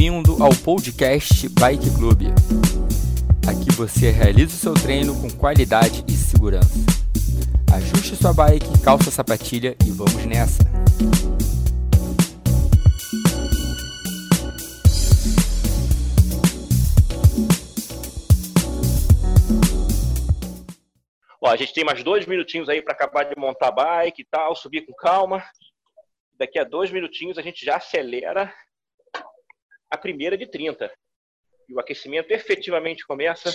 Bem-vindo ao podcast Bike Club. Aqui você realiza o seu treino com qualidade e segurança. Ajuste sua bike, calça a sapatilha e vamos nessa! Ó, a gente tem mais dois minutinhos aí para acabar de montar a bike e tal, subir com calma. Daqui a dois minutinhos a gente já acelera a primeira de 30. E o aquecimento efetivamente começa.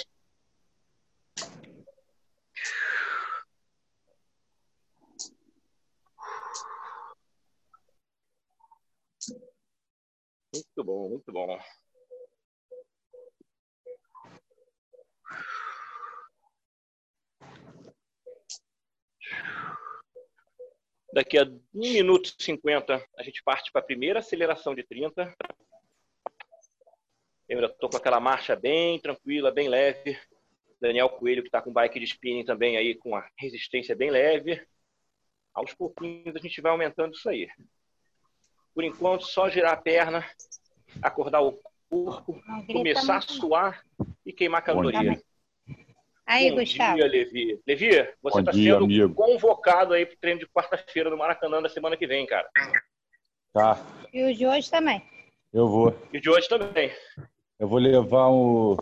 Muito bom, muito bom. Daqui a 1 minuto e 50, a gente parte para a primeira aceleração de 30. Eu estou com aquela marcha bem tranquila, bem leve. Daniel Coelho, que está com bike de spinning também aí, com a resistência bem leve. Aos pouquinhos a gente vai aumentando isso aí. Por enquanto, só girar a perna, acordar o corpo, começar a suar e queimar caloria. Aí, Bom Gustavo. dia, Levi. Levi, você está sendo amigo. convocado aí para o treino de quarta-feira no Maracanã da semana que vem, cara. Tá, E o de hoje também. eu vou. E o de hoje também. Eu vou levar o.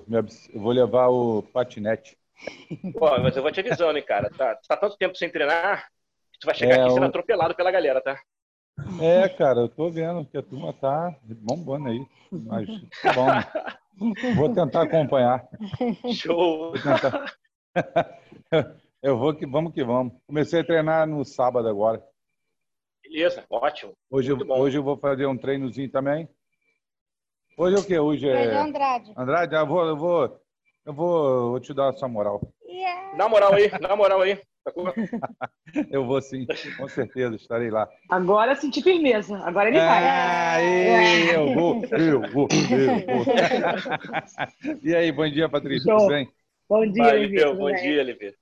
Eu vou levar o patinete. Pô, mas eu vou te avisando, hein, cara. Tá, tá tanto tempo sem treinar que tu vai chegar É, aqui sendo o- atropelado pela galera, tá? É, cara, eu tô vendo que a turma tá bombando aí. Mas tá bom. Vou tentar acompanhar. Show! Vou tentar. Eu vou que vamos que vamos. Comecei a treinar no sábado agora. Beleza, ótimo. Hoje, eu- hoje eu vou fazer um treinozinho também. Hoje é o quê? Hoje Hoje é é. Andrade. Andrade, eu vou, eu vou, eu vou, vou te dar essa moral. Yeah. Na moral aí, na moral aí. Eu vou sim, com certeza, estarei lá. Agora senti firmeza. Agora ele vai. Ah, eu vou, eu vou, eu vou. E aí, bom dia, Patrícia, tudo bem? Bom dia, Vai, bom bem? dia, Livio.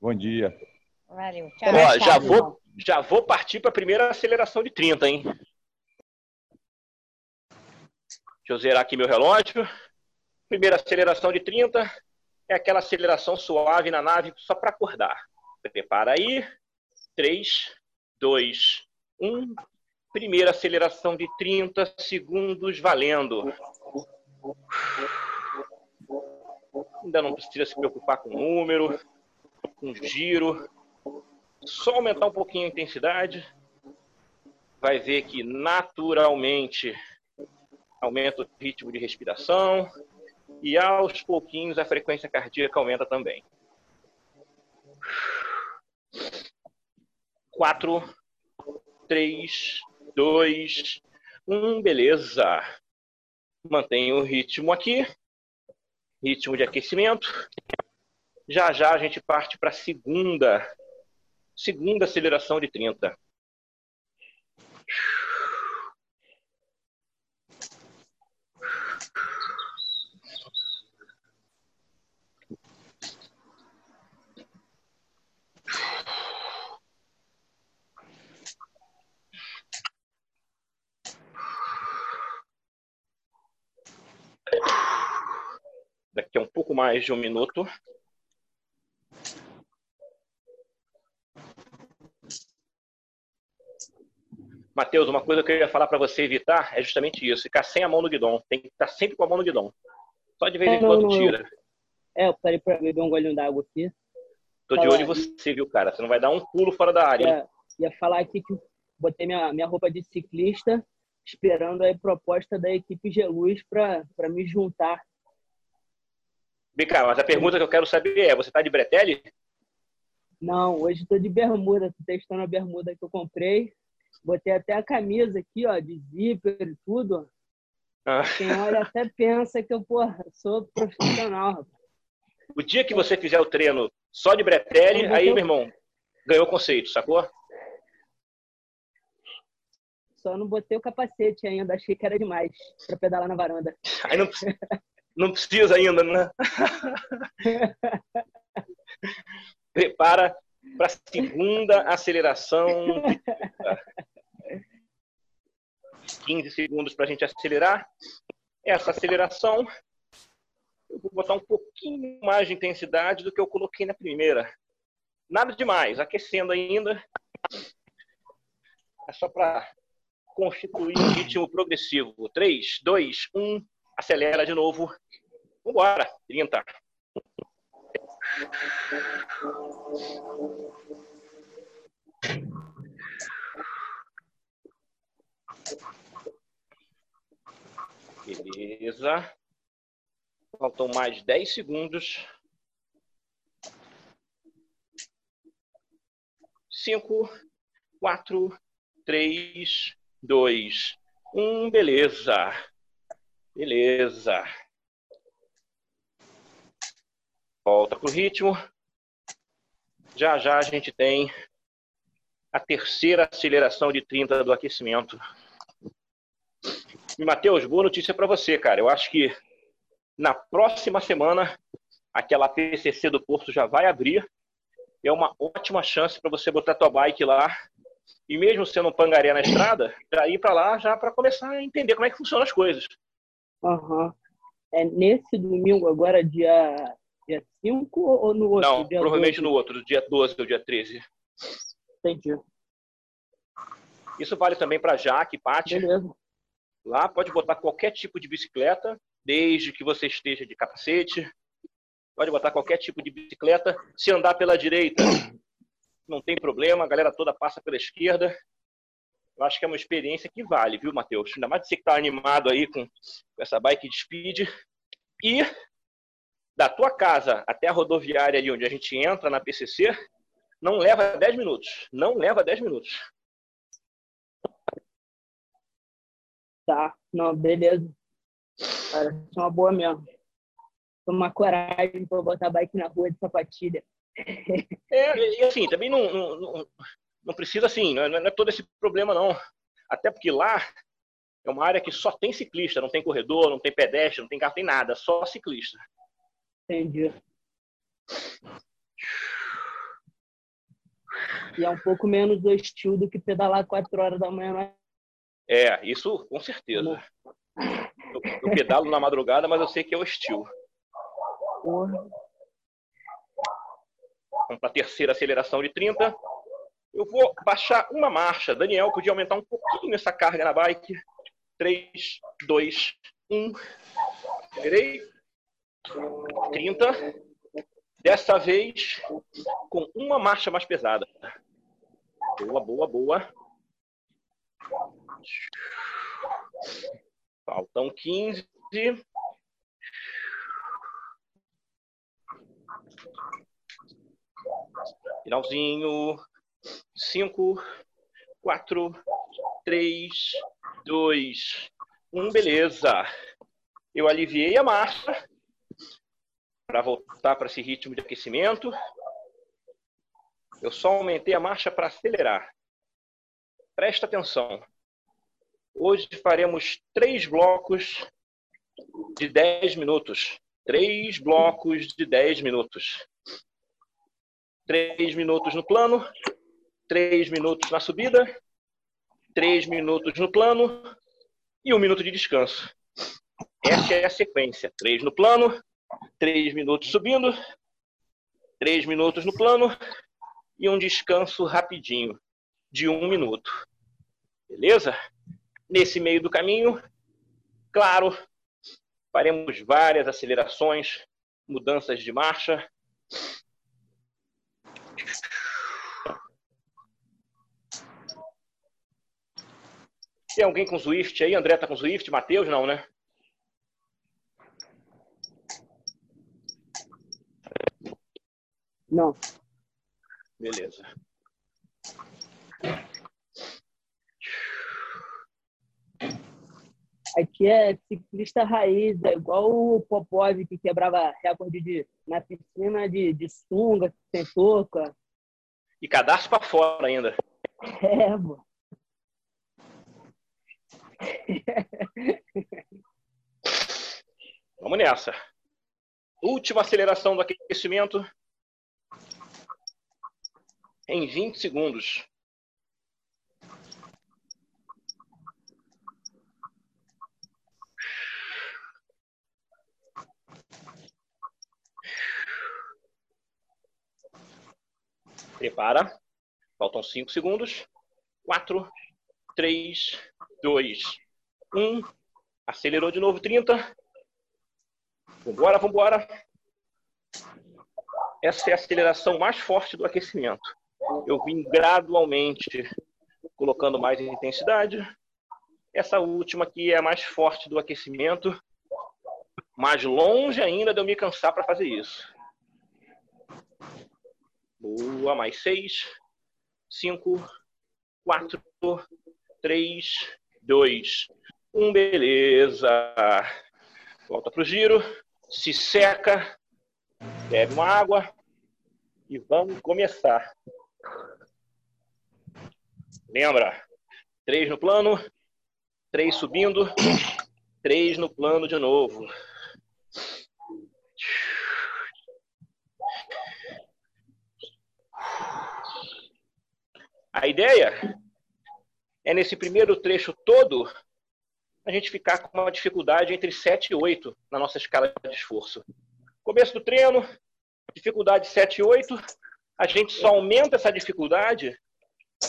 Bom dia. Valeu. Tchau. Ó, já tchau. vou, já vou partir para a primeira aceleração de 30, hein? Deixa eu zerar aqui meu relógio. Primeira aceleração de 30 é aquela aceleração suave na nave só para acordar. Prepara aí. 3, 2, 1. Primeira aceleração de 30 segundos valendo. Ainda não precisa se preocupar com número, com giro. Só aumentar um pouquinho a intensidade. Vai ver que naturalmente aumenta o ritmo de respiração e aos pouquinhos a frequência cardíaca aumenta também. Quatro, três, dois, um, beleza. Mantenha o ritmo aqui. Ritmo de aquecimento. Já já a gente parte para a segunda, segunda aceleração de 30. Daqui a um pouco mais de um minuto. Matheus, uma coisa que eu ia falar para você evitar é justamente isso: ficar sem a mão no guidão. Tem que estar sempre com a mão no guidão. Só de vez em É, quando tira. É, eu parei pra beber um golinho d'água aqui. Tô de Fala. olho em você, viu, cara? Você não vai dar um pulo fora da área. Ia, ia falar aqui que botei minha, minha roupa de ciclista, esperando a proposta da equipe Geluz pra me juntar. Vem cá, mas a pergunta que eu quero saber é: você tá de bretelle? Não, hoje tô de bermuda, tô testando a bermuda que eu comprei. Botei até a camisa aqui, ó, de zíper e tudo. Ah, Quem olha até pensa que eu, porra, sou profissional, rapaz. o dia que você fizer o treino só de bretelle, aí, meu irmão, ganhou o conceito, sacou? Só não botei o capacete ainda, achei que era demais pra pedalar na varanda. Aí não, precisa- não precisa ainda, né? Prepara para a segunda aceleração. 15 segundos para a gente acelerar. essa aceleração, eu vou botar um pouquinho mais de intensidade do que eu coloquei na primeira. Nada demais, aquecendo ainda. É só para constituir um ritmo progressivo. 3, 2, 1, acelera de novo. Vambora, 30. Beleza. Faltam mais 10 segundos. 5, 4, 3, 2, 1. Beleza. Beleza. Volta para o ritmo. Já já a gente tem a terceira aceleração de 30 do aquecimento. E, Matheus, boa notícia para você, cara. Eu acho que na próxima semana aquela PCC do Porto já vai abrir. É uma ótima chance para você botar tua bike lá e mesmo sendo um pangaré na estrada, já ir para lá já para começar a entender como é que funcionam as coisas. Uhum. É nesse domingo agora, dia, dia 5 ou no outro? Não, provavelmente 12? no outro, dia 12 ou dia 13. Entendi. Isso vale também para Jaque, Paty. Beleza. Lá pode botar qualquer tipo de bicicleta, desde que você esteja de capacete. Pode botar qualquer tipo de bicicleta. Se andar pela direita, não tem problema, a galera toda passa pela esquerda. Eu acho que é uma experiência que vale, viu, Matheus? Ainda mais você que está animado aí com, com essa bike de speed. E da tua casa até a rodoviária ali onde a gente entra na PCC, não leva 10 minutos. Não leva 10 minutos. Tá, não, beleza. Parece uma boa mesmo. Tomar coragem para botar bike na rua de sapatilha. É, e assim, também não, não, não precisa assim, não é, não é todo esse problema não. Até porque lá é uma área que só tem ciclista, não tem corredor, não tem pedestre, não tem carro, tem nada, só ciclista. Entendi. E é um pouco menos do estilo do que pedalar 4 horas da manhã. Né? É, isso com certeza. Eu, eu pedalo na madrugada, mas eu sei que é o estilo. Porra. Vamos para a terceira aceleração de 30. Eu vou baixar uma marcha. Daniel, podia aumentar um pouquinho essa carga na bike. 3, 2, 1. Virei. 30. Dessa vez, com uma marcha mais pesada. Boa, boa, boa. Faltam 15. Finalzinho. 5, 4, 3, 2, 1. Beleza. Eu aliviei a marcha para voltar para esse ritmo de aquecimento. Eu só aumentei a marcha para acelerar. Presta atenção. Hoje faremos três blocos de 10 minutos. Três blocos de 10 minutos. Três minutos no plano, três minutos na subida, três minutos no plano e um minuto de descanso. Essa é a sequência. Três no plano, três minutos subindo, três minutos no plano e um descanso rapidinho de um minuto. Beleza? Nesse meio do caminho, claro, faremos várias acelerações, mudanças de marcha, Tem alguém com Swift aí? André tá com Swift? Matheus não, né? Não. Beleza. Aqui é ciclista raiz, é igual o Popov que quebrava recorde de, na piscina de, de sunga, sem touca. E cadastro para fora ainda. É, mano. Vamos nessa. Última aceleração do aquecimento em 20 segundos. Prepara. Faltam 5 segundos. 4, 3, 2, 1. Acelerou de novo 30. Vambora, vambora. Essa é a aceleração mais forte do aquecimento. Eu vim gradualmente colocando mais intensidade. Essa última aqui é a mais forte do aquecimento. Mais longe ainda de eu me cansar para fazer isso. Boa, mais seis, cinco, quatro, três, dois, um, beleza. Volta pro giro, se seca, bebe uma água e vamos começar. Lembra? Três no plano, três subindo, três no plano de novo. A ideia é, nesse primeiro trecho todo, a gente ficar com uma dificuldade entre 7 e 8 na nossa escala de esforço. Começo do treino, dificuldade 7 e 8, a gente só aumenta essa dificuldade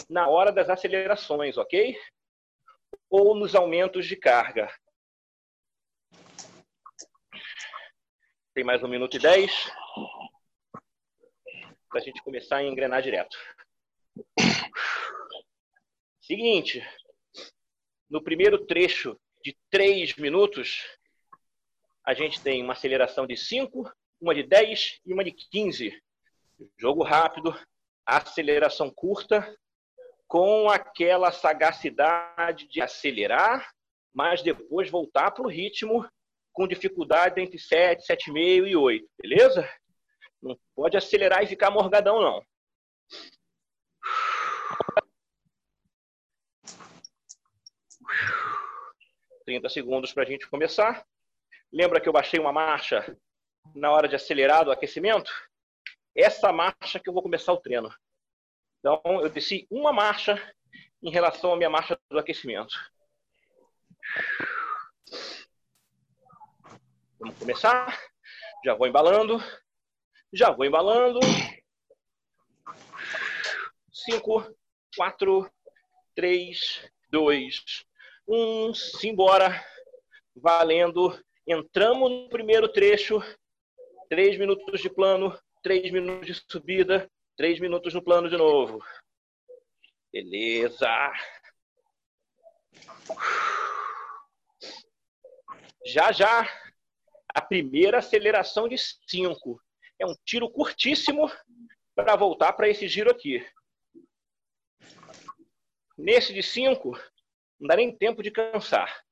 na hora das acelerações, ok? Ou nos aumentos de carga. Tem mais um minuto e dez para a gente começar a engrenar direto. Seguinte, no primeiro trecho de 3 minutos, a gente tem uma aceleração de 5, uma de 10 e uma de 15. Jogo rápido, aceleração curta, com aquela sagacidade de acelerar, mas depois voltar para o ritmo com dificuldade entre 7, 7,5 e 8, beleza? Não pode acelerar e ficar morgadão, não. 30 segundos para a gente começar. Lembra que eu baixei uma marcha na hora de acelerar do aquecimento? Essa marcha que eu vou começar o treino. Então, eu desci uma marcha em relação à minha marcha do aquecimento. Vamos começar. Já vou embalando. Já vou embalando. 5, 4, 3, 2, um, simbora, valendo. Entramos no primeiro trecho, três minutos de plano, três minutos de subida, três minutos no plano de novo. Beleza. Já já, a primeira aceleração de cinco. É um tiro curtíssimo para voltar para esse giro aqui. Nesse de cinco, não dá nem tempo de cansar.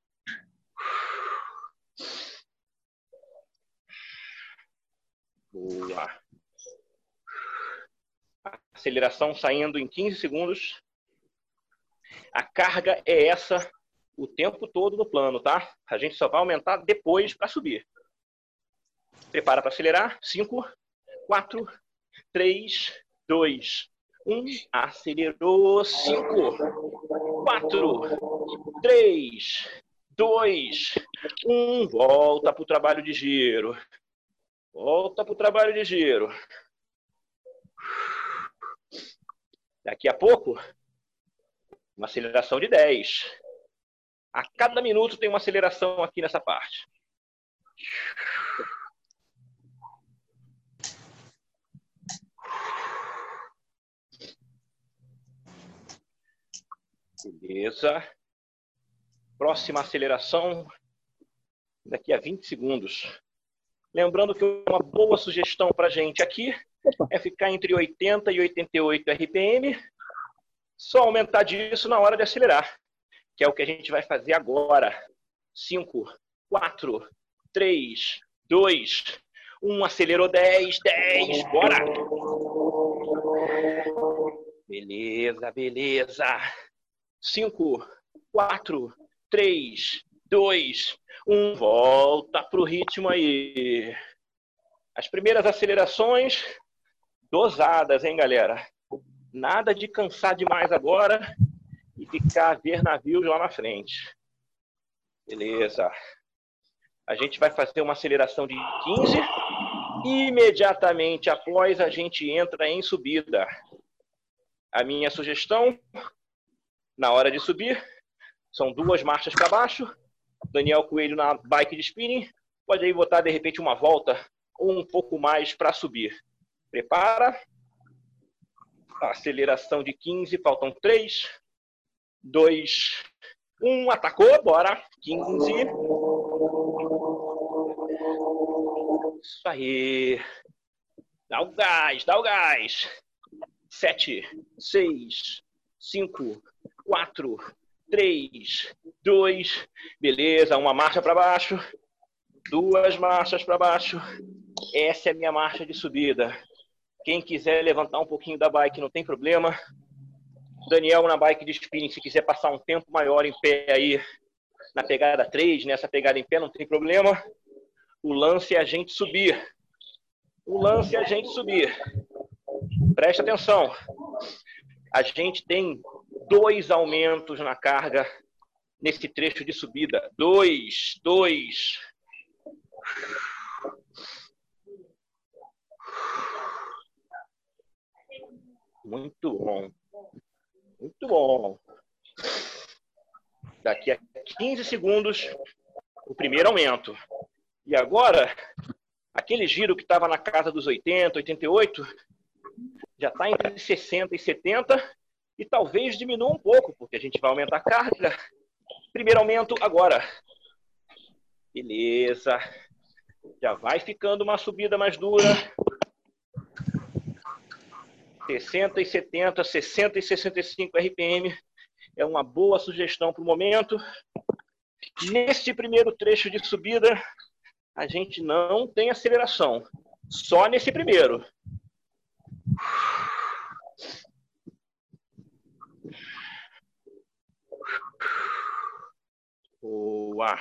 Boa. Aceleração saindo em 15 segundos. A carga é essa o tempo todo no plano, tá? A gente só vai aumentar depois para subir. Prepara para acelerar. 5, 4, 3, 2, um, acelerou. Cinco, quatro, três, dois, um. Volta para o trabalho de giro. Volta para o trabalho de giro. Daqui a pouco, uma aceleração de 10. A cada minuto tem uma aceleração aqui nessa parte. Beleza. Próxima aceleração daqui a 20 segundos. Lembrando que uma boa sugestão para a gente aqui é ficar entre 80 e 88 RPM, só aumentar disso na hora de acelerar, que é o que a gente vai fazer agora. 5, 4, 3, 2, 1, acelerou 10, 10, bora! Beleza, beleza. 5, 4, 3, 2, 1. Volta para o ritmo aí. As primeiras acelerações dosadas, hein, galera? Nada de cansar demais agora e ficar a ver navios lá na frente. Beleza. A gente vai fazer uma aceleração de 15. Imediatamente após a gente entra em subida. A minha sugestão, na hora de subir, são duas marchas para baixo. Daniel Coelho na bike de spinning. Pode aí botar, de repente, uma volta ou um pouco mais para subir. Prepara. Aceleração de 15, faltam 3, 2, 1. Atacou, bora. 15. Isso aí. Dá o gás, dá o gás. Sete, seis, cinco, quatro, três, dois. Beleza, uma marcha para baixo. Duas marchas para baixo. Essa é a minha marcha de subida. Quem quiser levantar um pouquinho da bike, não tem problema. Daniel na bike de spinning, se quiser passar um tempo maior em pé aí, na pegada 3, nessa pegada em pé, não tem problema. O lance é a gente subir. O lance é a gente subir. Presta atenção. A gente tem dois aumentos na carga nesse trecho de subida. Dois, dois. Muito bom. Muito bom. Daqui a 15 segundos, o primeiro aumento. E agora, aquele giro que estava na casa dos 80, 88, já está entre 60 e 70 e talvez diminua um pouco, porque a gente vai aumentar a carga. Primeiro aumento agora. Beleza. Já vai ficando uma subida mais dura. 60 e 70, 60 e 65 RPM é uma boa sugestão para o momento. Neste primeiro trecho de subida, a gente não tem aceleração. Só nesse primeiro. Boa.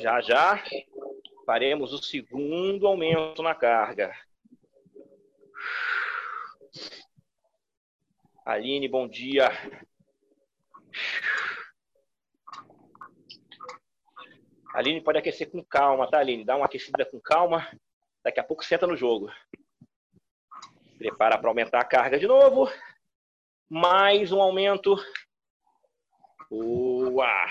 Já já faremos o segundo aumento na carga. Aline, bom dia. Aline pode aquecer com calma, tá, Aline? Dá uma aquecida com calma. Daqui a pouco senta no jogo. Prepara para aumentar a carga de novo. Mais um aumento. Boa!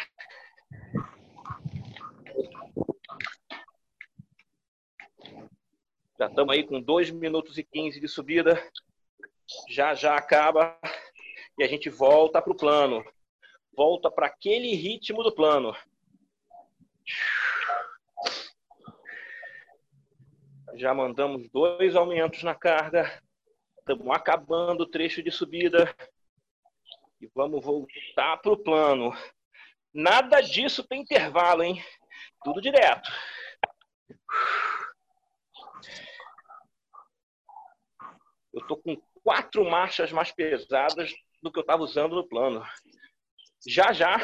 Já estamos aí com 2 minutos e 15 de subida. Já já acaba e a gente volta para o plano. Volta para aquele ritmo do plano. Já mandamos dois aumentos na carga. Estamos acabando o trecho de subida. E vamos voltar para o plano. Nada disso tem intervalo, hein? Tudo direto. Eu tô com quatro marchas mais pesadas do que eu estava usando no plano. Já já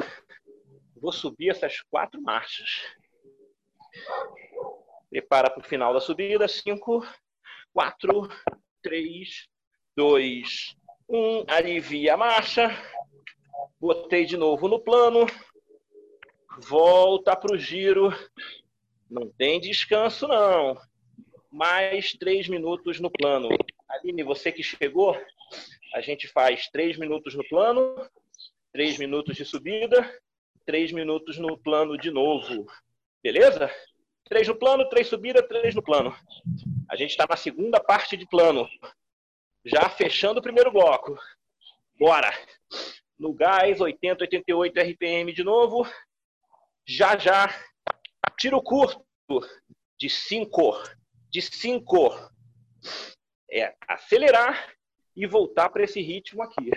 vou subir essas quatro marchas. Prepara para o final da subida. Cinco, quatro, três, dois, um. Alivia a marcha. Botei de novo no plano. Volta para o giro. Não tem descanso, não. Mais três minutos no plano. Aline, você que chegou, a gente faz três minutos no plano, três minutos de subida, três minutos no plano de novo. Beleza? Três no plano, três subida, três no plano. A gente está na segunda parte de plano. Já fechando o primeiro bloco. Bora! No gás, 80, 88 RPM de novo. Já, já. Tiro curto de 5. De 5. É acelerar e voltar para esse ritmo aqui.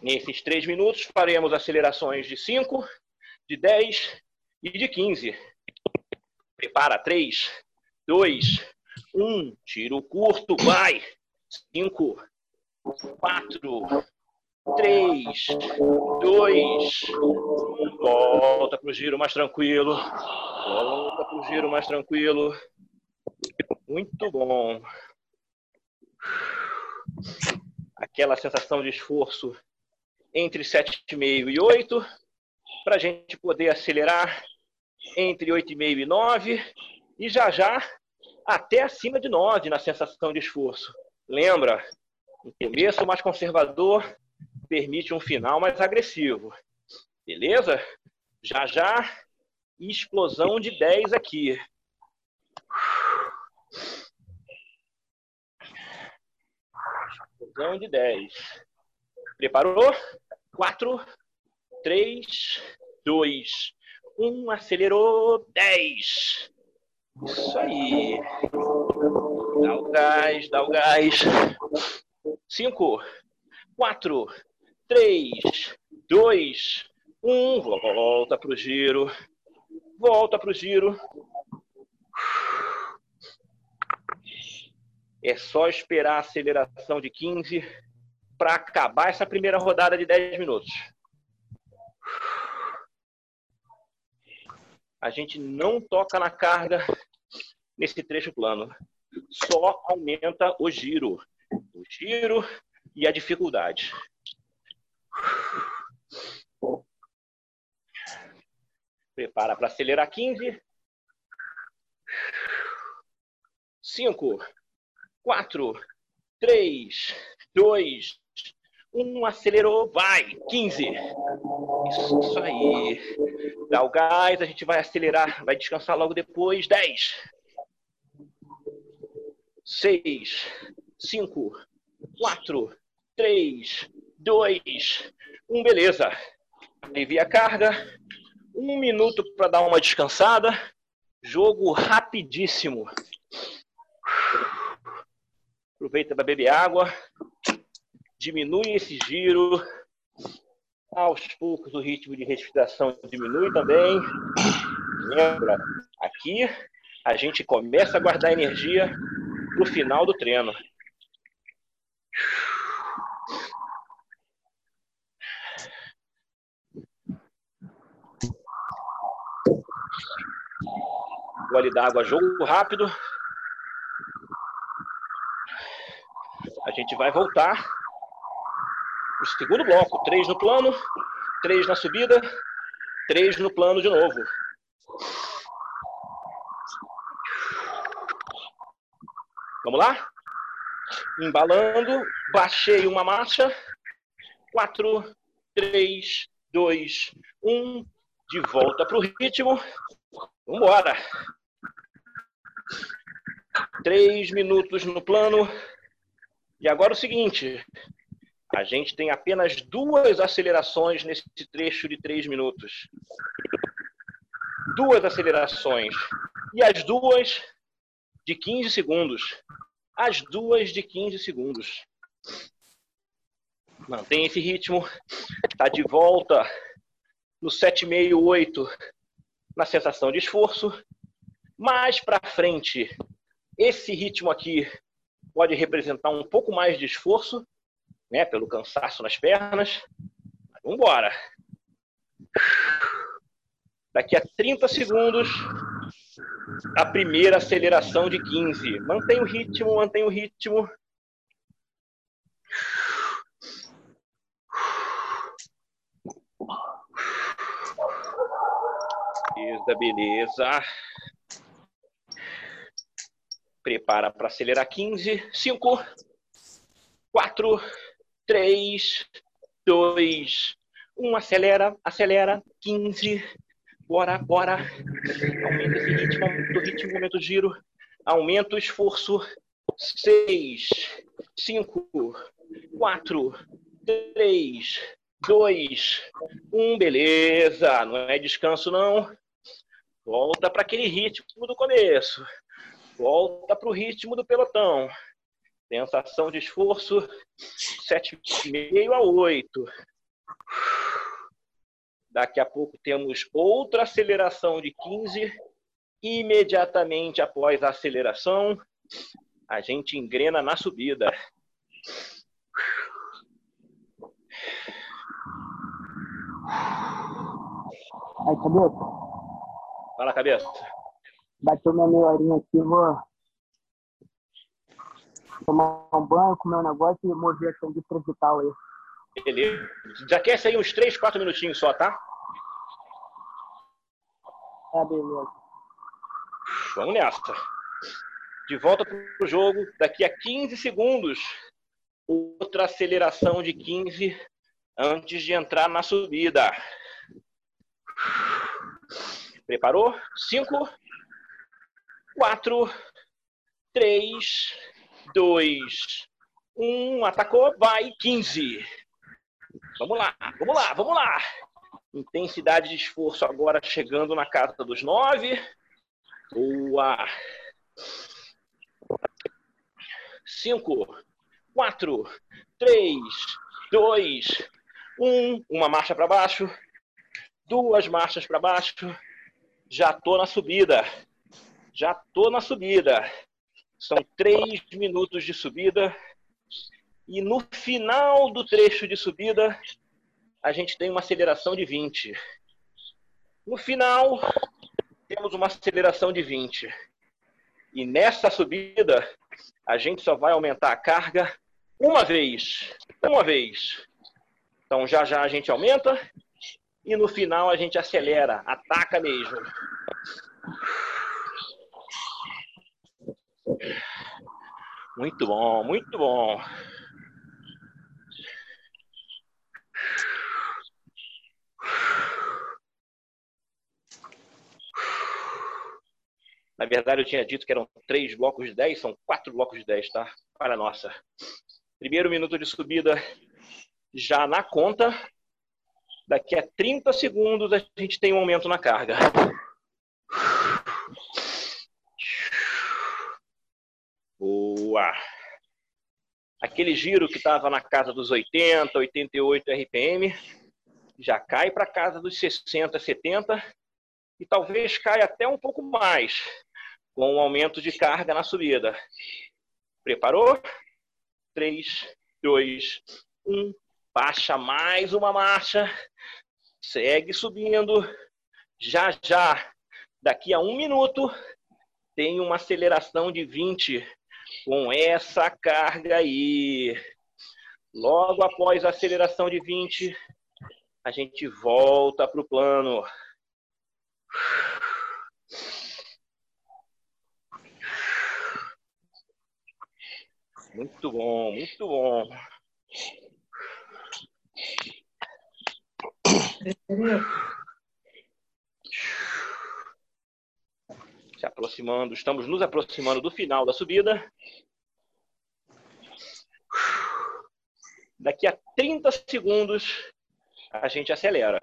Nesses três minutos, faremos acelerações de 5, de 10 e de 15. Prepara 3, 2, 1. Tiro curto, vai. 5, 4, 3, 2, 1. Volta para o giro mais tranquilo. Volta para o giro mais tranquilo. Muito bom. Aquela sensação de esforço entre 7,5 e 8, para a gente poder acelerar entre 8,5 e 9, e já já até acima de 9 na sensação de esforço. Lembra, um começo mais conservador permite um final mais agressivo. Beleza? Já já, explosão de 10 aqui. Explosão de 10. Preparou? 4, 3, 2, 1. Acelerou. 10. Isso aí. Dá o gás, dá o gás. 5, 4, 3, 2, 1. Volta para o giro. Volta para o giro. É só esperar a aceleração de 15 para acabar essa primeira rodada de 10 minutos. A gente não toca na carga nesse trecho plano. Só aumenta o giro. O giro e a dificuldade. Prepara para acelerar 15. 5, 4, 3, 2, 1. Acelerou, vai. 15. Isso, aí. Dá o gás, a gente vai acelerar, vai descansar logo depois. 10. 6, 5, 4, 3, 2, 1. Beleza. Alivia a carga. Um minuto para dar uma descansada. Jogo rapidíssimo. Aproveita para beber água. Diminui esse giro. Aos poucos o ritmo de respiração diminui também. Lembra, aqui a gente começa a guardar energia para o final do treino. Gole d'água, jogo rápido. A gente vai voltar. O segundo bloco. Três no plano, três na subida, três no plano de novo. Vamos lá? Embalando, baixei uma marcha. Quatro, três, dois, um. De volta para o ritmo. Vambora. Três minutos no plano. E agora o seguinte: a gente tem apenas duas acelerações nesse trecho de três minutos. Duas acelerações. E as duas de 15 segundos. As duas de 15 segundos. Mantém esse ritmo. Está de volta no 7,5, 8 na sensação de esforço. Mais para frente, esse ritmo aqui pode representar um pouco mais de esforço, né, pelo cansaço nas pernas. vamos embora. Daqui a 30 segundos, a primeira aceleração de 15. Mantém o ritmo, mantém o ritmo. Beleza, beleza. Prepara para acelerar 15. 5, 4, 3, 2, 1. Acelera, acelera. 15. Bora, bora. Aumenta esse ritmo, aumenta o ritmo, aumenta o giro. Aumenta o esforço. 6, 5, 4, 3, 2, 1. Beleza. Não é descanso, não. Volta para aquele ritmo do começo. Volta para o ritmo do pelotão. Sensação de esforço, 7,5 a 8. Daqui a pouco temos outra aceleração de 15. Imediatamente após a aceleração, a gente engrena na subida. Aí, cabeça. Fala, cabeça. Bateu minha meia horinha aqui, vou tomar um banho, comer um negócio e mover a sangue vital aí. Beleza. Já quer sair uns 3, 4 minutinhos só, tá? É, beleza. Vamos nessa. De volta para o jogo, daqui a 15 segundos, outra aceleração de 15 antes de entrar na subida. Preparou? 5, 4, 3, 2, 1. Atacou, vai, 15. Vamos lá, vamos lá, vamos lá. Intensidade de esforço agora chegando na casa dos 9. Boa. 5, 4, 3, 2, 1. Uma marcha para baixo. Duas marchas para baixo. Já tô na subida. Já tô na subida. São três minutos de subida. E no final do trecho de subida, a gente tem uma aceleração de 20. No final, temos uma aceleração de 20. E nessa subida, a gente só vai aumentar a carga uma vez. Uma vez. Então já já a gente aumenta e no final a gente acelera, ataca mesmo. Muito bom, muito bom. Na verdade, eu tinha dito que eram três blocos de 10, são quatro blocos de 10, tá? Para nossa. Primeiro minuto de subida já na conta. Daqui a 30 segundos a gente tem um aumento na carga. Boa! Aquele giro que estava na casa dos 80, 88 RPM, já cai para casa dos 60, 70 e talvez caia até um pouco mais com um aumento de carga na subida. Preparou? 3, 2, 1. Baixa mais uma marcha. Segue subindo. Já, já, daqui a um minuto, tem uma aceleração de 20 com essa carga aí. Logo após a aceleração de 20, a gente volta para o plano. Muito bom, muito bom. Se aproximando, estamos nos aproximando do final da subida. Daqui a 30 segundos a gente acelera.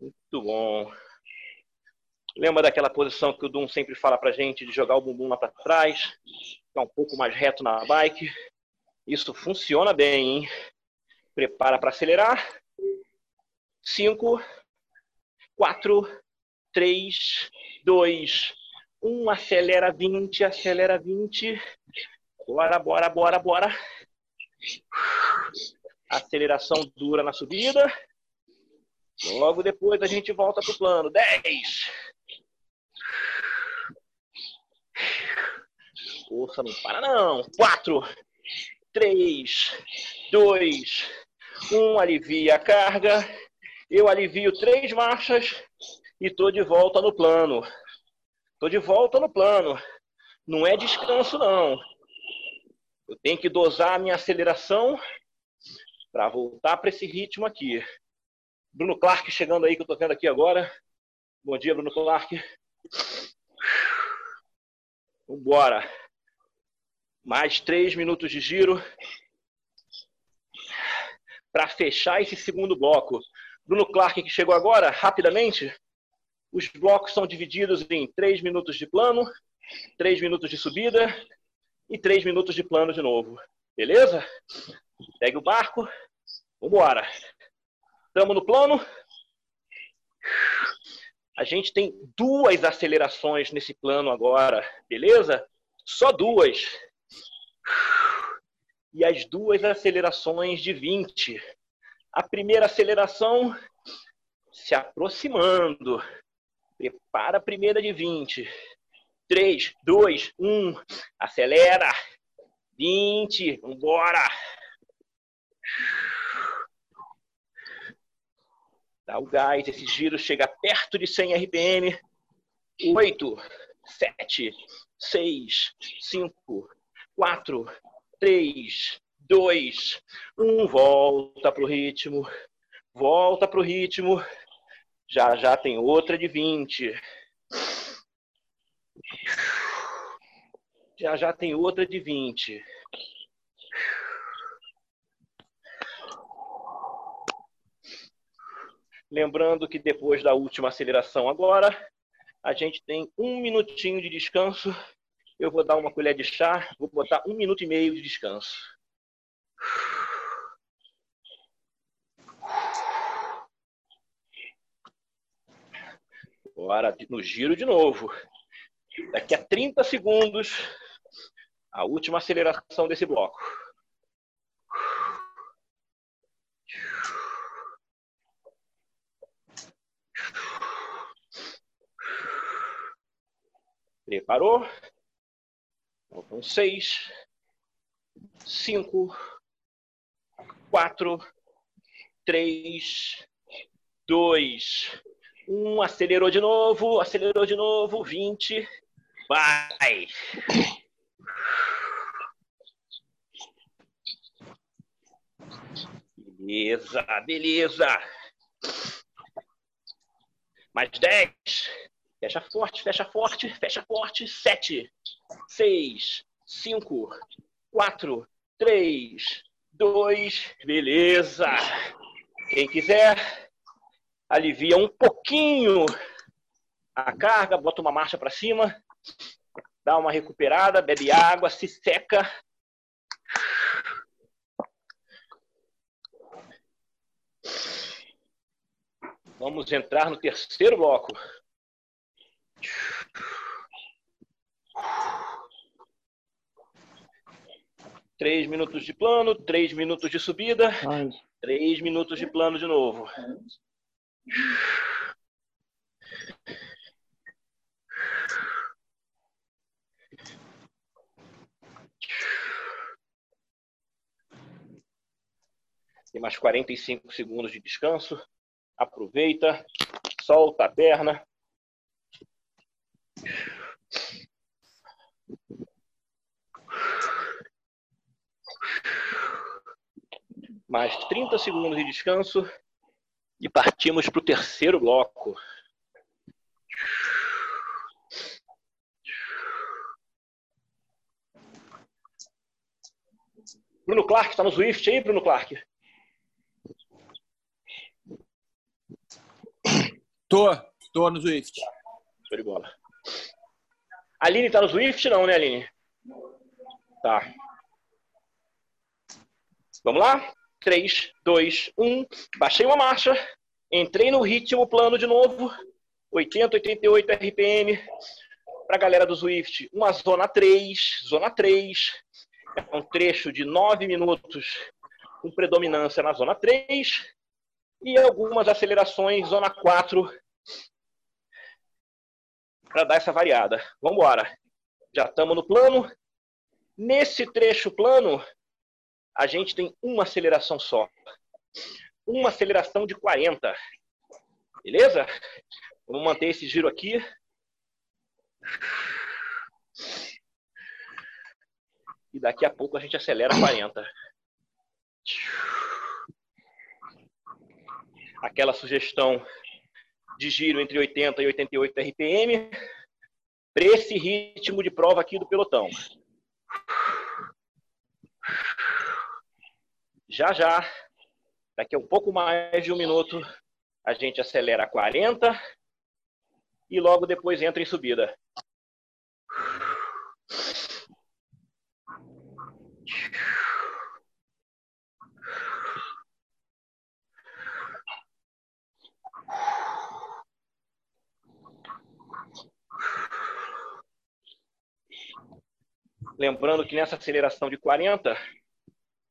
Muito bom. Lembra daquela posição que o Dum sempre fala pra gente de jogar o bumbum lá para trás, ficar um pouco mais reto na bike. Isso funciona bem, hein? Prepara para acelerar. 5, 4, 3, 2, 1. Acelera 20, acelera 20. Bora, bora, bora, bora. Aceleração dura na subida. Logo depois a gente volta para o plano. 10. Força não para não. 4, 3, 2, 1. Alivia a carga. Eu alivio três marchas e tô de volta no plano. Tô de volta no plano. Não é descanso não. Eu tenho que dosar a minha aceleração para voltar para esse ritmo aqui. Bruno Clark chegando aí, que eu estou vendo aqui agora. Bom dia, Bruno Clark. Vambora. Mais três minutos de giro para fechar esse segundo bloco. Bruno Clark, que chegou agora, rapidamente. Os blocos são divididos em três minutos de plano, três minutos de subida e três minutos de plano de novo. Beleza? Pegue o barco. Vambora. Estamos no plano. A gente tem duas acelerações nesse plano agora, beleza? Só duas. E as duas acelerações de 20. A primeira aceleração se aproximando. Prepara a primeira de 20. 3, 2, 1. Acelera. 20. Vambora. Dá o gás, esse giro chega perto de 100 RPM. 8, sete, seis, cinco, quatro, três, dois, um. Volta pro ritmo. Volta pro ritmo. Já já tem outra de 20. Já já tem outra de 20. Lembrando que depois da última aceleração agora, a gente tem um minutinho de descanso. Eu vou dar uma colher de chá, vou botar um minuto e meio de descanso. Agora no giro de novo. Daqui a 30 segundos, a última aceleração desse bloco. Preparou? Faltam seis, cinco, quatro, três, dois, um. Acelerou de novo, acelerou de novo, vinte. Vai! Beleza, beleza. Mais dez. Fecha forte, fecha forte, fecha forte. Sete, seis, cinco, quatro, três, dois. Beleza. Quem quiser, alivia um pouquinho a carga, bota uma marcha para cima, dá uma recuperada, bebe água, se seca. Vamos entrar no terceiro bloco. Três minutos de plano, três minutos de subida, três minutos de plano de novo. Tem mais 45 segundos de descanso. Aproveita, solta a perna. Mais 30 segundos de descanso e partimos para o terceiro bloco. Bruno Clark, está no Swift aí, Bruno Clark? Tô, tô no Swift. Show de bola. Aline tá no Swift, não, né, Aline? Tá. Vamos lá? 3, 2, 1. Baixei uma marcha. Entrei no ritmo plano de novo. 80, 88 RPM. Pra galera do Swift, uma zona 3. Zona 3. É um trecho de 9 minutos com predominância na zona 3. E algumas acelerações, zona 4, para dar essa variada. Vamos embora. Já estamos no plano. Nesse trecho plano, a gente tem uma aceleração só. Uma aceleração de 40. Beleza? Vamos manter esse giro aqui. E daqui a pouco a gente acelera 40. Aquela sugestão de giro entre 80 e 88 RPM para esse ritmo de prova aqui do pelotão. Já já, daqui a um pouco mais de um minuto, a gente acelera a 40 e logo depois entra em subida. Lembrando que nessa aceleração de 40,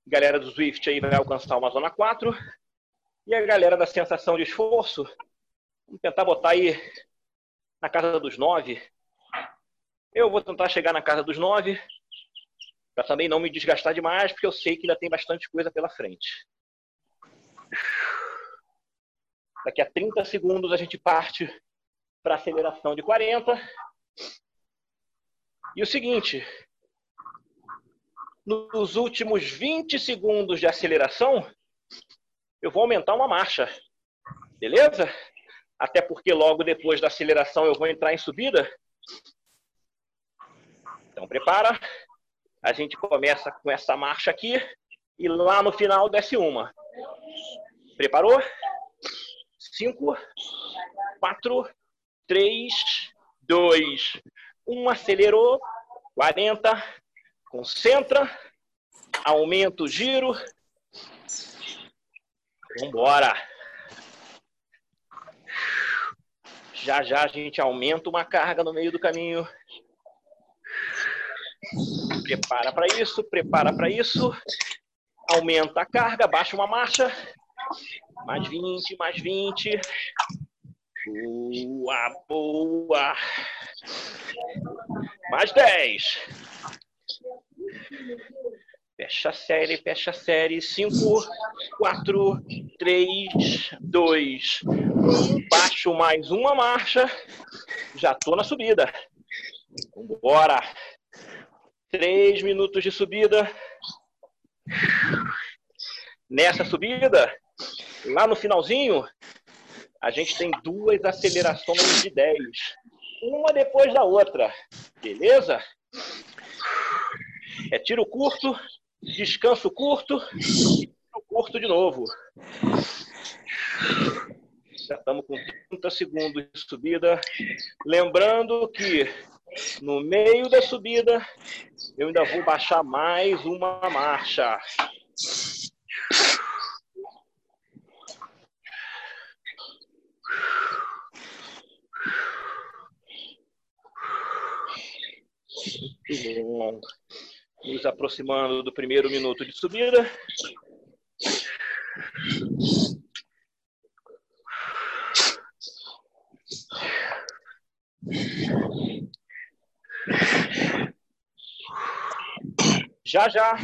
a galera do Swift aí vai alcançar uma zona 4. E a galera da sensação de esforço, vamos tentar botar aí na casa dos 9. Eu vou tentar chegar na casa dos 9, para também não me desgastar demais, porque eu sei que ainda tem bastante coisa pela frente. Daqui a 30 segundos a gente parte para aceleração de 40 E o seguinte, nos últimos 20 segundos de aceleração, eu vou aumentar uma marcha. Beleza? Até porque logo depois da aceleração eu vou entrar em subida. Então prepara. A gente começa com essa marcha aqui e lá no final desce uma. Preparou? Cinco, quatro, três, dois, um. Acelerou. 40. Concentra. Aumenta o giro. Vambora. Já já a gente aumenta uma carga no meio do caminho. Prepara para isso, prepara para isso. Aumenta a carga, baixa uma marcha. Mais 20, mais 20. Boa, boa. Mais 10. Fecha a série, fecha a série. 5, 4, 3, 2, 1. Baixo mais uma marcha. Já tô na subida. Vambora. 3 minutos de subida. Nessa subida, lá no finalzinho, a gente tem duas acelerações de 10. Uma depois da outra. Beleza? É tiro curto, descanso curto e tiro curto de novo. Já estamos com 30 segundos de subida. Lembrando que no meio da subida eu ainda vou baixar mais uma marcha. Muito bom. Nos aproximando do primeiro minuto de subida. Já já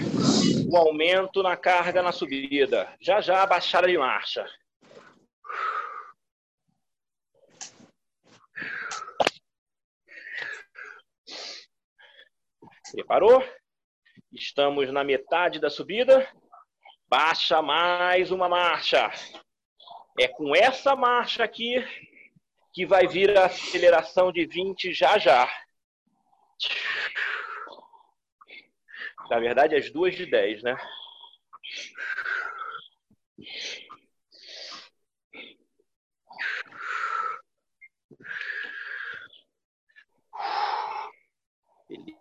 o aumento na carga na subida. Já já a baixada de marcha. Preparou? Estamos na metade da subida. Baixa mais uma marcha. É com essa marcha aqui que vai vir a aceleração de 20 já já. Na verdade, as duas de 10, né?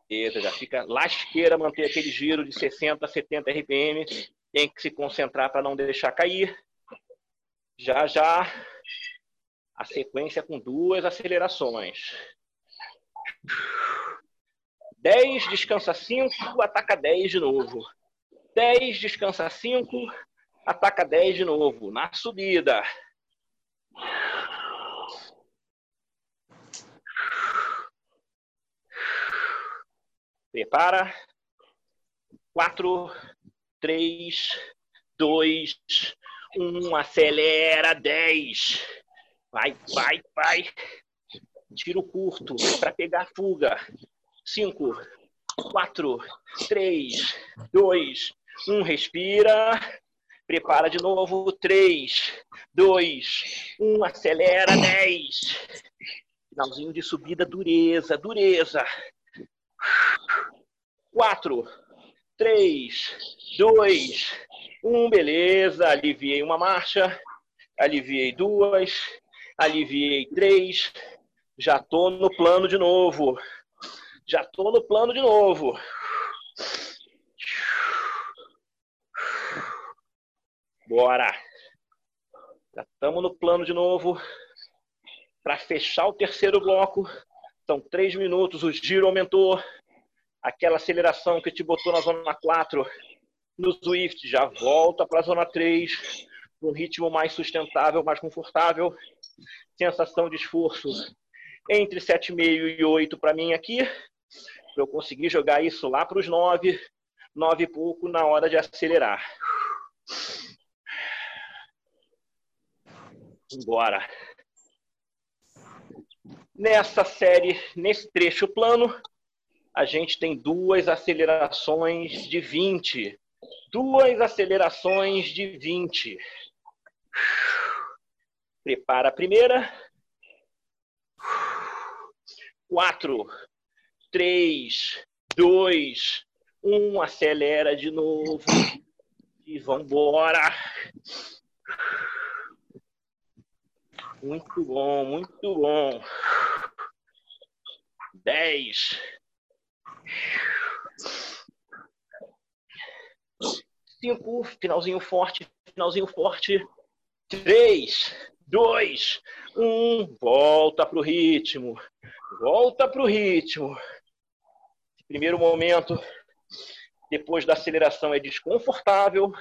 Beleza, já fica lasqueira manter aquele giro de 60 a 70 RPM. Tem que se concentrar para não deixar cair. Já já a sequência com duas acelerações. 10, descansa 5, ataca 10 de novo. 10, descansa 5, ataca 10 de novo. Na subida. Prepara. 4, 3, 2, 1. Acelera. 10. Vai, vai, vai. Tiro curto para pegar fuga. 5, 4, 3, 2, 1. Respira. Prepara de novo. 3, 2, 1. Acelera. 10. Finalzinho de subida, dureza, dureza. 4, 3, 2, 1. Beleza. Aliviei uma marcha. Aliviei duas. Aliviei três. Já tô no plano de novo. Já tô no plano de novo. Bora. Já estamos no plano de novo. Para fechar o terceiro bloco. São três minutos. O giro aumentou. Aquela aceleração que te botou na zona 4 no Swift já volta para a zona 3. Um ritmo mais sustentável, mais confortável. Sensação de esforço entre 7,5 e 8 para mim aqui. Para eu conseguir jogar isso lá para os 9, 9 e pouco na hora de acelerar. Bora. Nessa série, nesse trecho plano, a gente tem duas acelerações de 20. Duas acelerações de 20. Prepara a primeira. Quatro, três, dois, um. Acelera de novo. E vambora. Muito bom, muito bom. Dez. Cinco, finalzinho forte, finalzinho forte. Três, dois, um. Volta pro ritmo. Volta pro ritmo. Primeiro momento, depois da aceleração, é desconfortável.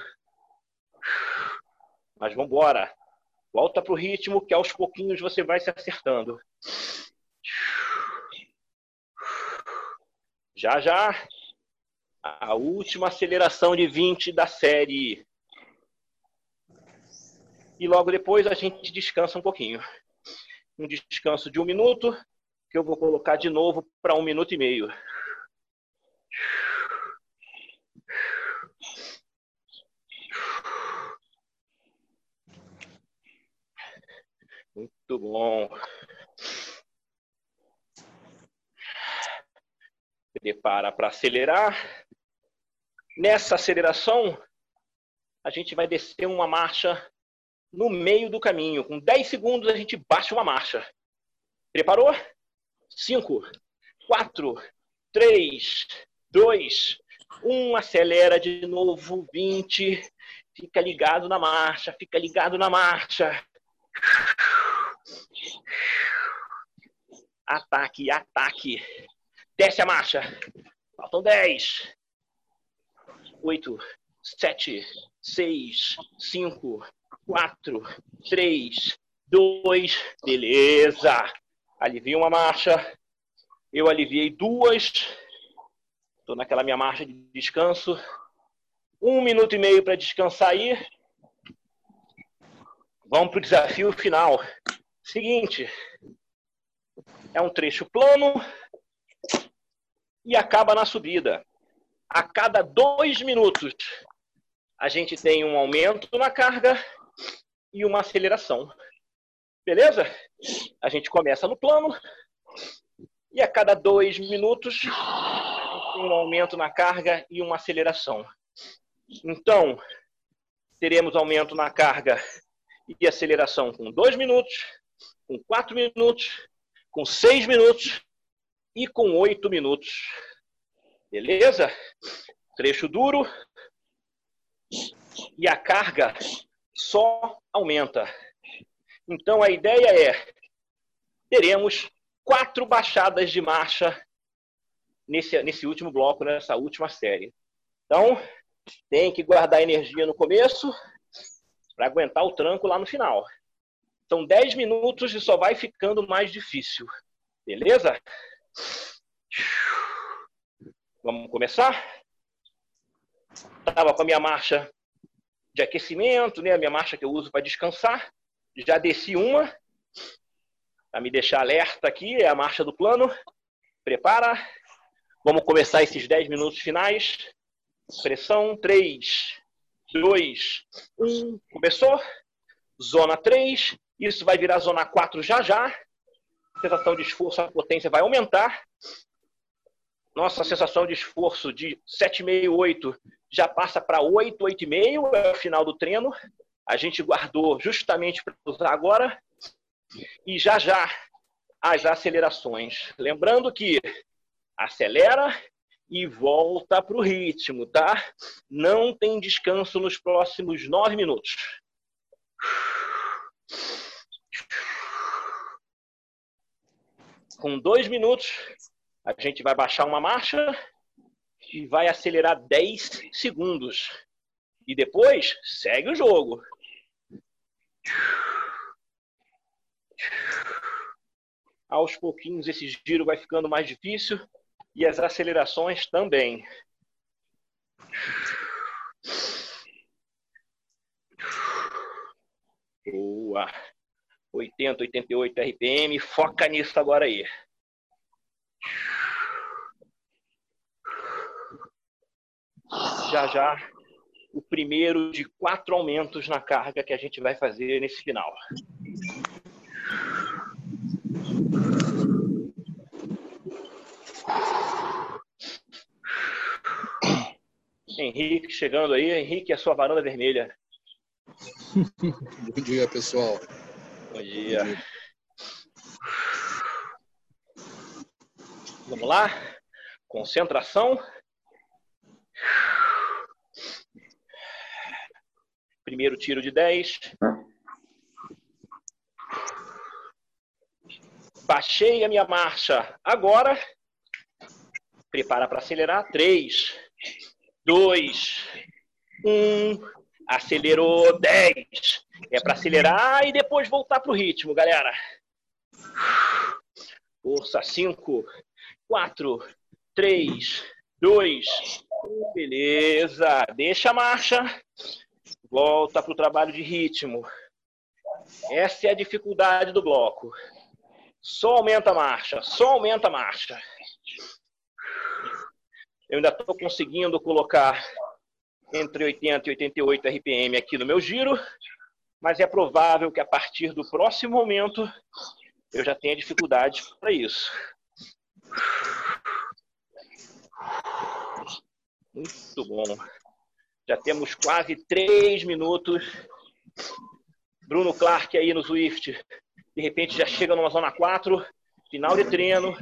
Mas vamos embora. Volta pro ritmo que aos pouquinhos você vai se acertando. Já já a última aceleração de 20 da série. E logo depois a gente descansa um pouquinho. Um descanso de um minuto, que eu vou colocar de novo para um minuto e meio. Muito bom. Prepara para acelerar. Nessa aceleração, a gente vai descer uma marcha no meio do caminho. Com 10 segundos, a gente baixa uma marcha. Preparou? 5, 4, 3, 2, 1. Acelera de novo. 20. Fica ligado na marcha. Fica ligado na marcha. Ataque, ataque. Desce a marcha. Faltam 10. 8, 7, 6, 5, 4, 3, 2. Beleza. Aliviei uma marcha. Eu aliviei duas. Estou naquela minha marcha de descanso. Um minuto e meio para descansar aí. Vamos para o desafio final. Seguinte, é um trecho plano e acaba na subida. A cada dois minutos, a gente tem um aumento na carga e uma aceleração. Beleza? A gente começa no plano e a cada dois minutos, tem um aumento na carga e uma aceleração. Então, teremos aumento na carga e aceleração com 2 minutos, com 4 minutos, com 6 minutos e com 8 minutos. Beleza? Trecho duro. E a carga só aumenta. Então a ideia é: teremos quatro baixadas de marcha nesse, nesse último bloco, nessa última série. Então, tem que guardar energia no começo para aguentar o tranco lá no final. São 10 minutos e só vai ficando mais difícil. Beleza? Vamos começar? Estava com a minha marcha de aquecimento, né? a minha marcha que eu uso para descansar. Já desci uma, para me deixar alerta aqui, é a marcha do plano. Prepara. Vamos começar esses 10 minutos finais. Pressão 3, 2, 1. Começou. Zona 3. Isso vai virar zona 4 já já. Sensação de esforço, a potência vai aumentar. Nossa sensação de esforço de 7,5, 8 já passa para 8, 8,5. É o final do treino. A gente guardou justamente para usar agora. E já já as acelerações. Lembrando que acelera e volta para o ritmo, tá? Não tem descanso nos próximos nove minutos. Com dois minutos, a gente vai baixar uma marcha e vai acelerar 10 segundos. E depois, segue o jogo. Aos pouquinhos, esse giro vai ficando mais difícil e as acelerações também. Boa. 80, 88 RPM. Foca nisso agora aí. já já o primeiro de quatro aumentos na carga que a gente vai fazer nesse final. Henrique chegando aí. Henrique, a sua varanda vermelha. Bom dia, pessoal. Bom dia. Vamos lá. Concentração. Primeiro tiro de 10. Baixei a minha marcha. Agora, prepara para acelerar. 3, 2, 1. Acelerou 10. É para acelerar e depois voltar para o ritmo, galera. Força 5, 4, 3, 2, 1. Beleza. Deixa a marcha. Volta para o trabalho de ritmo. Essa é a dificuldade do bloco. Só aumenta a marcha, só aumenta a marcha. Eu ainda estou conseguindo colocar entre 80 e 88 RPM aqui no meu giro, mas é provável que a partir do próximo momento eu já tenha dificuldade para isso. Muito bom. Já temos quase três minutos. Bruno Clark aí no Swift. De repente já chega numa zona 4, final de treino.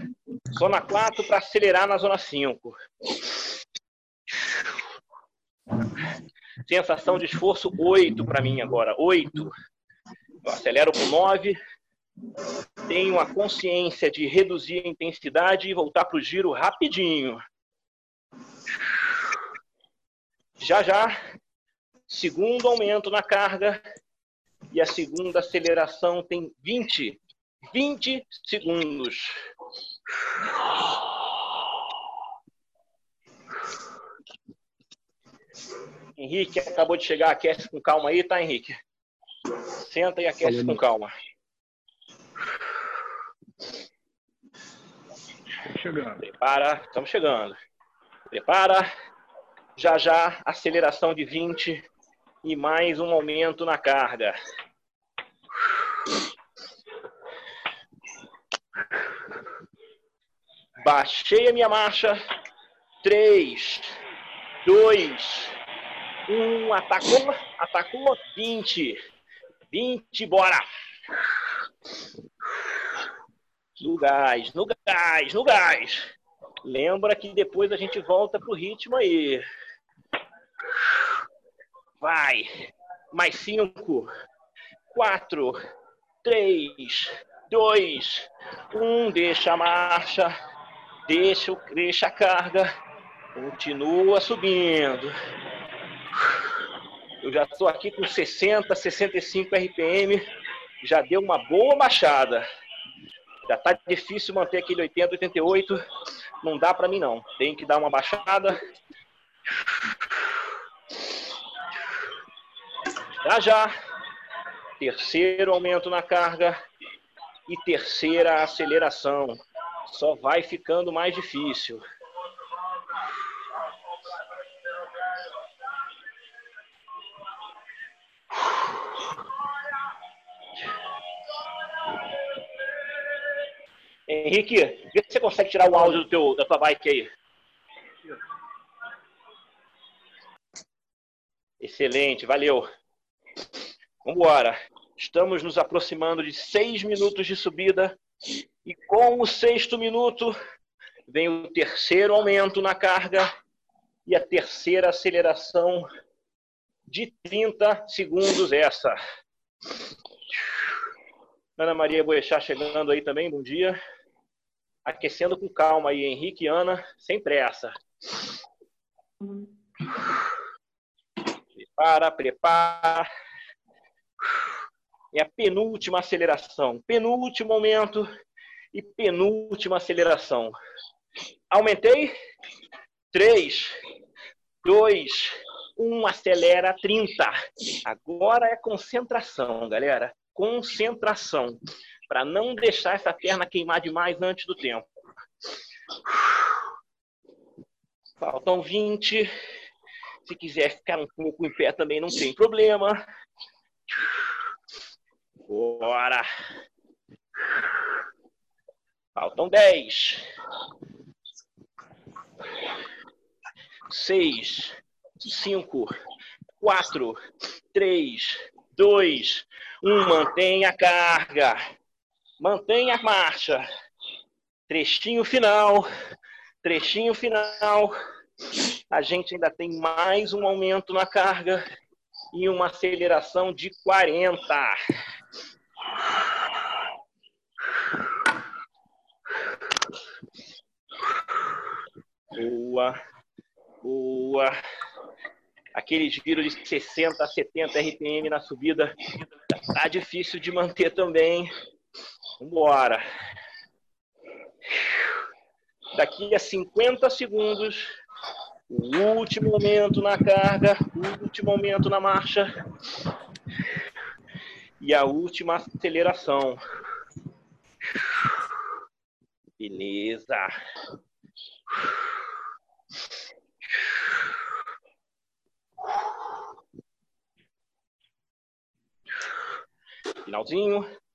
Zona 4 para acelerar na zona 5. Sensação de esforço 8 para mim agora. 8. Eu acelero com 9. Tenho a consciência de reduzir a intensidade e voltar para o giro rapidinho. Já já, segundo aumento na carga e a segunda aceleração tem 20, 20 segundos. Henrique acabou de chegar, aquece com calma aí, tá, Henrique? Senta e aquece com calma. Chegando. Prepara, estamos chegando. Prepara. Já já, aceleração de 20 e mais um aumento na carga. Baixei a minha marcha. 3, 2, 1. Atacou, atacou. 20. 20, bora. No gás, no gás, no gás. Lembra que depois a gente volta pro ritmo aí. Vai. Mais cinco, quatro, três, dois, um. Deixa a marcha. Deixa, deixa a carga. Continua subindo. Eu já estou aqui com 60, 65 RPM. Já deu uma boa baixada. Já tá difícil manter aquele 80, 88. Não dá para mim não. Tem que dar uma baixada. Já já. Terceiro aumento na carga e terceira aceleração. Só vai ficando mais difícil. Henrique, vê se você consegue tirar o áudio teu, da tua bike aí. Excelente, valeu. Vamos embora. Estamos nos aproximando de seis minutos de subida e com o sexto minuto vem o terceiro aumento na carga e a terceira aceleração de 30 segundos essa. Ana Maria Boechat chegando aí também, bom dia. Aquecendo com calma aí, Henrique e Ana, sem pressa. Prepara, prepara. É a penúltima aceleração. Penúltimo aumento e penúltima aceleração. Aumentei. 3, 2, 1, acelera 30. Agora é concentração, galera. Concentração. Para não deixar essa perna queimar demais antes do tempo. Faltam 20. Se quiser ficar um pouco em pé também não tem problema. Bora! Faltam 10. 6, 5, 4, 3, 2, 1. Mantenha a carga. Mantenha a marcha. Trechinho final. Trechinho final. A gente ainda tem mais um aumento na carga e uma aceleração de 40. Boa. Boa. Aquele giro de 60 a 70 RPM na subida tá difícil de manter também. Vambora. Daqui a 50 segundos, o último aumento na carga, o último aumento na marcha e a última aceleração. Beleza. Finalzinho.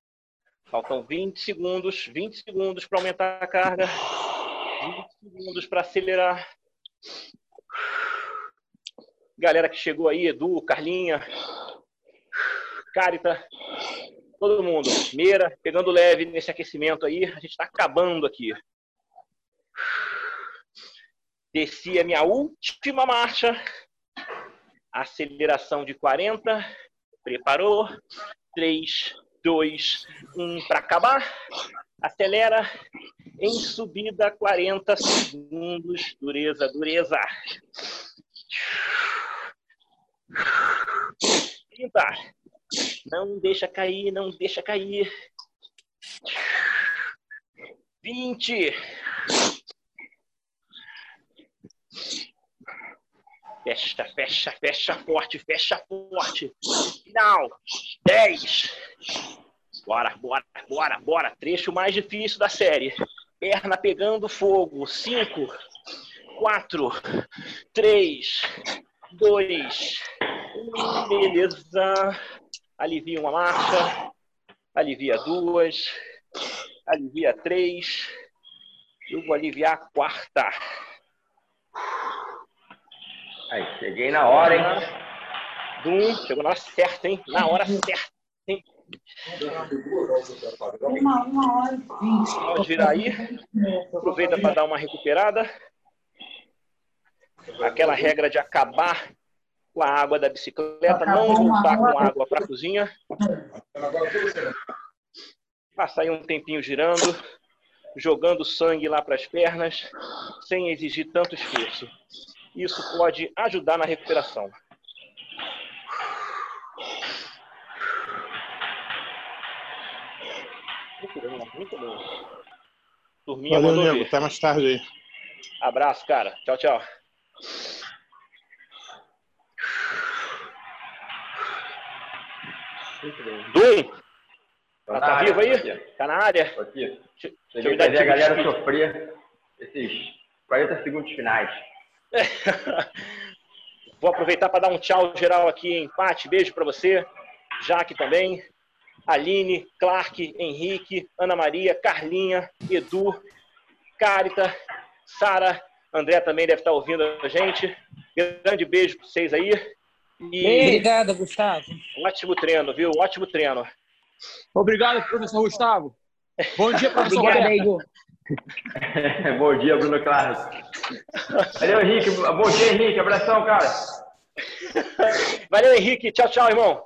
Faltam 20 segundos, 20 segundos para aumentar a carga, 20 segundos para acelerar. Galera que chegou aí, Edu, Carlinha, Carita, todo mundo. Meira, pegando leve nesse aquecimento aí. A gente está acabando aqui. Desci a minha última marcha. Aceleração de 40. Preparou. 3, 2, 1 para acabar. Acelera. Em subida, 40 segundos. Dureza, dureza. 30. Não deixa cair, não deixa cair. 20. Fecha, fecha, fecha forte, fecha forte. Final. 10. Bora, bora, bora, bora. Trecho mais difícil da série. Perna pegando fogo. 5, 4, 3, 2, 1. Beleza. Alivia uma marcha. Alivia duas. Alivia três. Eu vou aliviar a quarta. Aí, cheguei na hora, hein? Dum, chegou na hora certa, hein? Na hora certa, hein? Uma, uma hora e vinte. Pode virar aí. Aproveita para dar uma recuperada. Aquela regra de acabar com a água da bicicleta, não voltar com água para a cozinha. Passar aí um tempinho girando, jogando sangue lá para as pernas, sem exigir tanto esforço. Isso pode ajudar na recuperação. Muito bom. Turminha Valeu, nego. Até mais tarde aí. Abraço, cara. Tchau, tchau. Dum, Tô tá, tá área, vivo aí? aqui. Tá na área? Tô aqui. Deixa, deixa eu Cheguei dar ver a galera sofrer esses 40 segundos finais. Vou aproveitar para dar um tchau geral aqui em empate. Beijo para você. Jaque também. Aline, Clark, Henrique, Ana Maria, Carlinha, Edu, Carita, Sara, André também deve estar ouvindo a gente. Grande beijo para vocês aí. E Obrigada, Gustavo. ótimo treino, viu? Ótimo treino. Obrigado, professor Gustavo. Bom dia, professor Obrigada, Roberto. Bom dia, Bruno Carlos. Valeu, Henrique. Bom dia, Henrique. Abração, cara. Valeu, Henrique. Tchau, tchau, irmão.